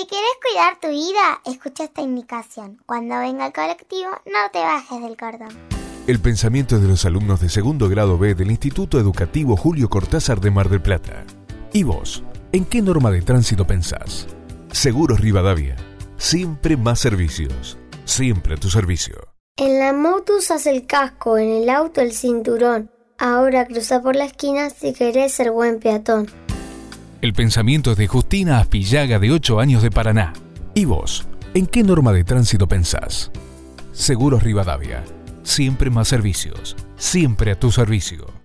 Si quieres cuidar tu vida, escucha esta indicación. Cuando venga el colectivo, no te bajes del cordón. El pensamiento de los alumnos de segundo grado B del Instituto Educativo Julio Cortázar de Mar del Plata. ¿Y vos? ¿En qué norma de tránsito pensás? Seguros Rivadavia. Siempre más servicios. Siempre a tu servicio. En la moto usas el casco, en el auto el cinturón. Ahora cruza por la esquina si querés ser buen peatón. El pensamiento es de Justina Aspillaga de 8 años de Paraná. ¿Y vos? ¿En qué norma de tránsito pensás? Seguros Rivadavia. Siempre más servicios. Siempre a tu servicio.